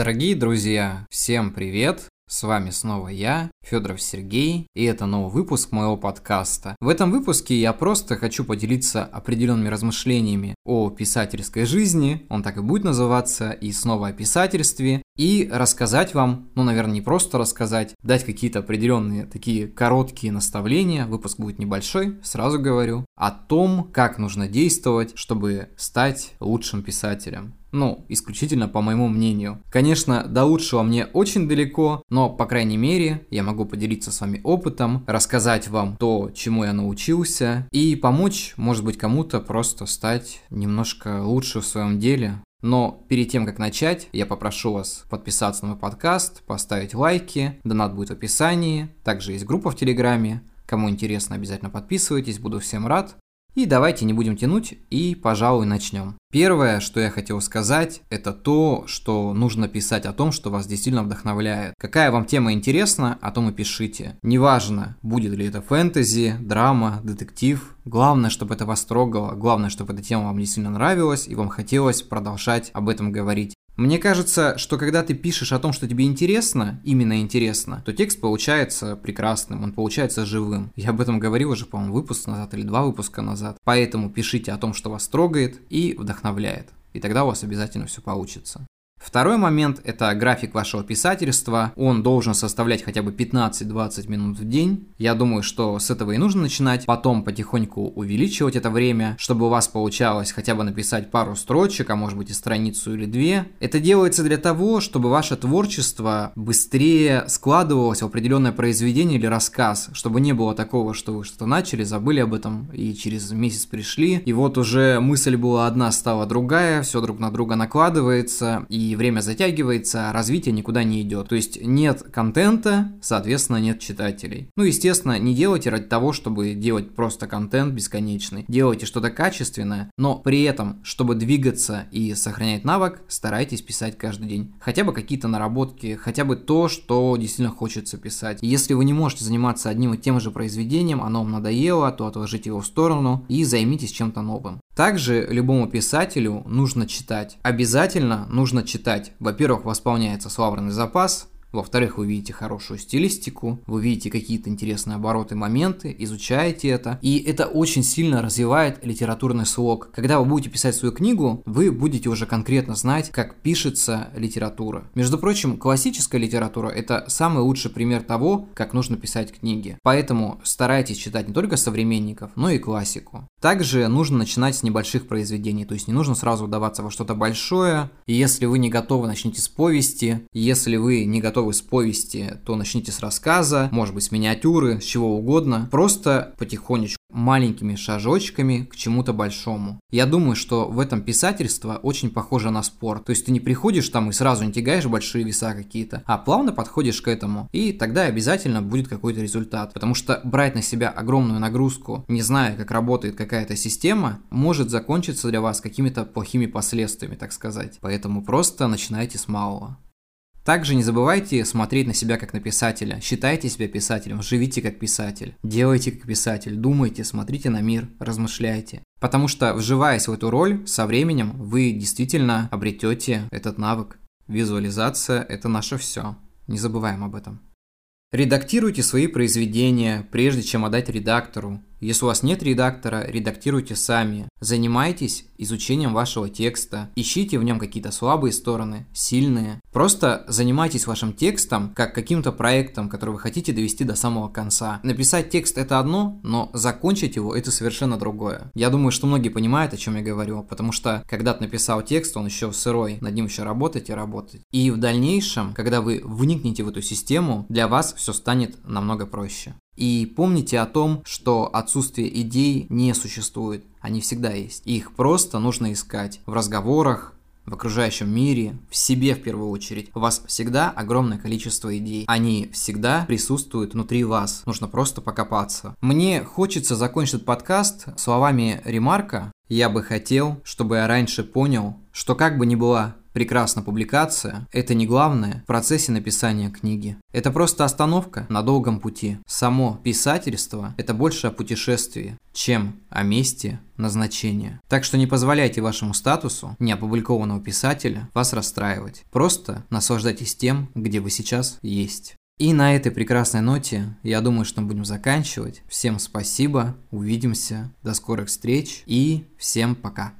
Дорогие друзья, всем привет! С вами снова я, Федоров Сергей, и это новый выпуск моего подкаста. В этом выпуске я просто хочу поделиться определенными размышлениями о писательской жизни, он так и будет называться, и снова о писательстве, и рассказать вам, ну, наверное, не просто рассказать, дать какие-то определенные такие короткие наставления, выпуск будет небольшой, сразу говорю, о том, как нужно действовать, чтобы стать лучшим писателем. Ну, исключительно по моему мнению. Конечно, до лучшего мне очень далеко, но, по крайней мере, я могу поделиться с вами опытом, рассказать вам то, чему я научился, и помочь, может быть, кому-то просто стать немножко лучше в своем деле, но перед тем, как начать, я попрошу вас подписаться на мой подкаст, поставить лайки, донат будет в описании, также есть группа в Телеграме, кому интересно, обязательно подписывайтесь, буду всем рад. И давайте не будем тянуть и, пожалуй, начнем. Первое, что я хотел сказать, это то, что нужно писать о том, что вас действительно вдохновляет. Какая вам тема интересна, о том и пишите. Неважно, будет ли это фэнтези, драма, детектив. Главное, чтобы это вас трогало, главное, чтобы эта тема вам действительно нравилась и вам хотелось продолжать об этом говорить. Мне кажется, что когда ты пишешь о том, что тебе интересно, именно интересно, то текст получается прекрасным, он получается живым. Я об этом говорил уже, по-моему, выпуск назад или два выпуска назад. Поэтому пишите о том, что вас трогает и вдохновляет. И тогда у вас обязательно все получится. Второй момент – это график вашего писательства. Он должен составлять хотя бы 15-20 минут в день. Я думаю, что с этого и нужно начинать. Потом потихоньку увеличивать это время, чтобы у вас получалось хотя бы написать пару строчек, а может быть и страницу или две. Это делается для того, чтобы ваше творчество быстрее складывалось в определенное произведение или рассказ, чтобы не было такого, что вы что-то начали, забыли об этом и через месяц пришли, и вот уже мысль была одна, стала другая, все друг на друга накладывается, и время затягивается, а развитие никуда не идет. То есть нет контента, соответственно, нет читателей. Ну, естественно, не делайте ради того, чтобы делать просто контент бесконечный. Делайте что-то качественное, но при этом, чтобы двигаться и сохранять навык, старайтесь писать каждый день. Хотя бы какие-то наработки, хотя бы то, что действительно хочется писать. Если вы не можете заниматься одним и тем же произведением, оно вам надоело, то отложите его в сторону и займитесь чем-то новым. Также любому писателю нужно читать. Обязательно нужно читать. Во-первых, восполняется словарный запас, во-вторых, вы видите хорошую стилистику, вы видите какие-то интересные обороты, моменты, изучаете это. И это очень сильно развивает литературный слог. Когда вы будете писать свою книгу, вы будете уже конкретно знать, как пишется литература. Между прочим, классическая литература – это самый лучший пример того, как нужно писать книги. Поэтому старайтесь читать не только современников, но и классику. Также нужно начинать с небольших произведений, то есть не нужно сразу вдаваться во что-то большое. Если вы не готовы, начните с повести. Если вы не готовы готовы с повести, то начните с рассказа, может быть с миниатюры, с чего угодно. Просто потихонечку, маленькими шажочками к чему-то большому. Я думаю, что в этом писательство очень похоже на спорт. То есть ты не приходишь там и сразу не тягаешь большие веса какие-то, а плавно подходишь к этому. И тогда обязательно будет какой-то результат. Потому что брать на себя огромную нагрузку, не зная, как работает какая-то система, может закончиться для вас какими-то плохими последствиями, так сказать. Поэтому просто начинайте с малого. Также не забывайте смотреть на себя как на писателя. Считайте себя писателем, живите как писатель. Делайте как писатель, думайте, смотрите на мир, размышляйте. Потому что, вживаясь в эту роль, со временем вы действительно обретете этот навык. Визуализация – это наше все. Не забываем об этом. Редактируйте свои произведения, прежде чем отдать редактору. Если у вас нет редактора, редактируйте сами. Занимайтесь изучением вашего текста. Ищите в нем какие-то слабые стороны, сильные. Просто занимайтесь вашим текстом как каким-то проектом, который вы хотите довести до самого конца. Написать текст это одно, но закончить его это совершенно другое. Я думаю, что многие понимают, о чем я говорю, потому что когда ты написал текст, он еще сырой, над ним еще работать и работать. И в дальнейшем, когда вы вникнете в эту систему, для вас все станет намного проще. И помните о том, что отсутствие идей не существует. Они всегда есть. Их просто нужно искать в разговорах, в окружающем мире, в себе в первую очередь. У вас всегда огромное количество идей. Они всегда присутствуют внутри вас. Нужно просто покопаться. Мне хочется закончить этот подкаст словами ремарка. Я бы хотел, чтобы я раньше понял, что как бы ни была прекрасная публикация – это не главное в процессе написания книги. Это просто остановка на долгом пути. Само писательство – это больше о путешествии, чем о месте назначения. Так что не позволяйте вашему статусу неопубликованного писателя вас расстраивать. Просто наслаждайтесь тем, где вы сейчас есть. И на этой прекрасной ноте я думаю, что мы будем заканчивать. Всем спасибо, увидимся, до скорых встреч и всем пока.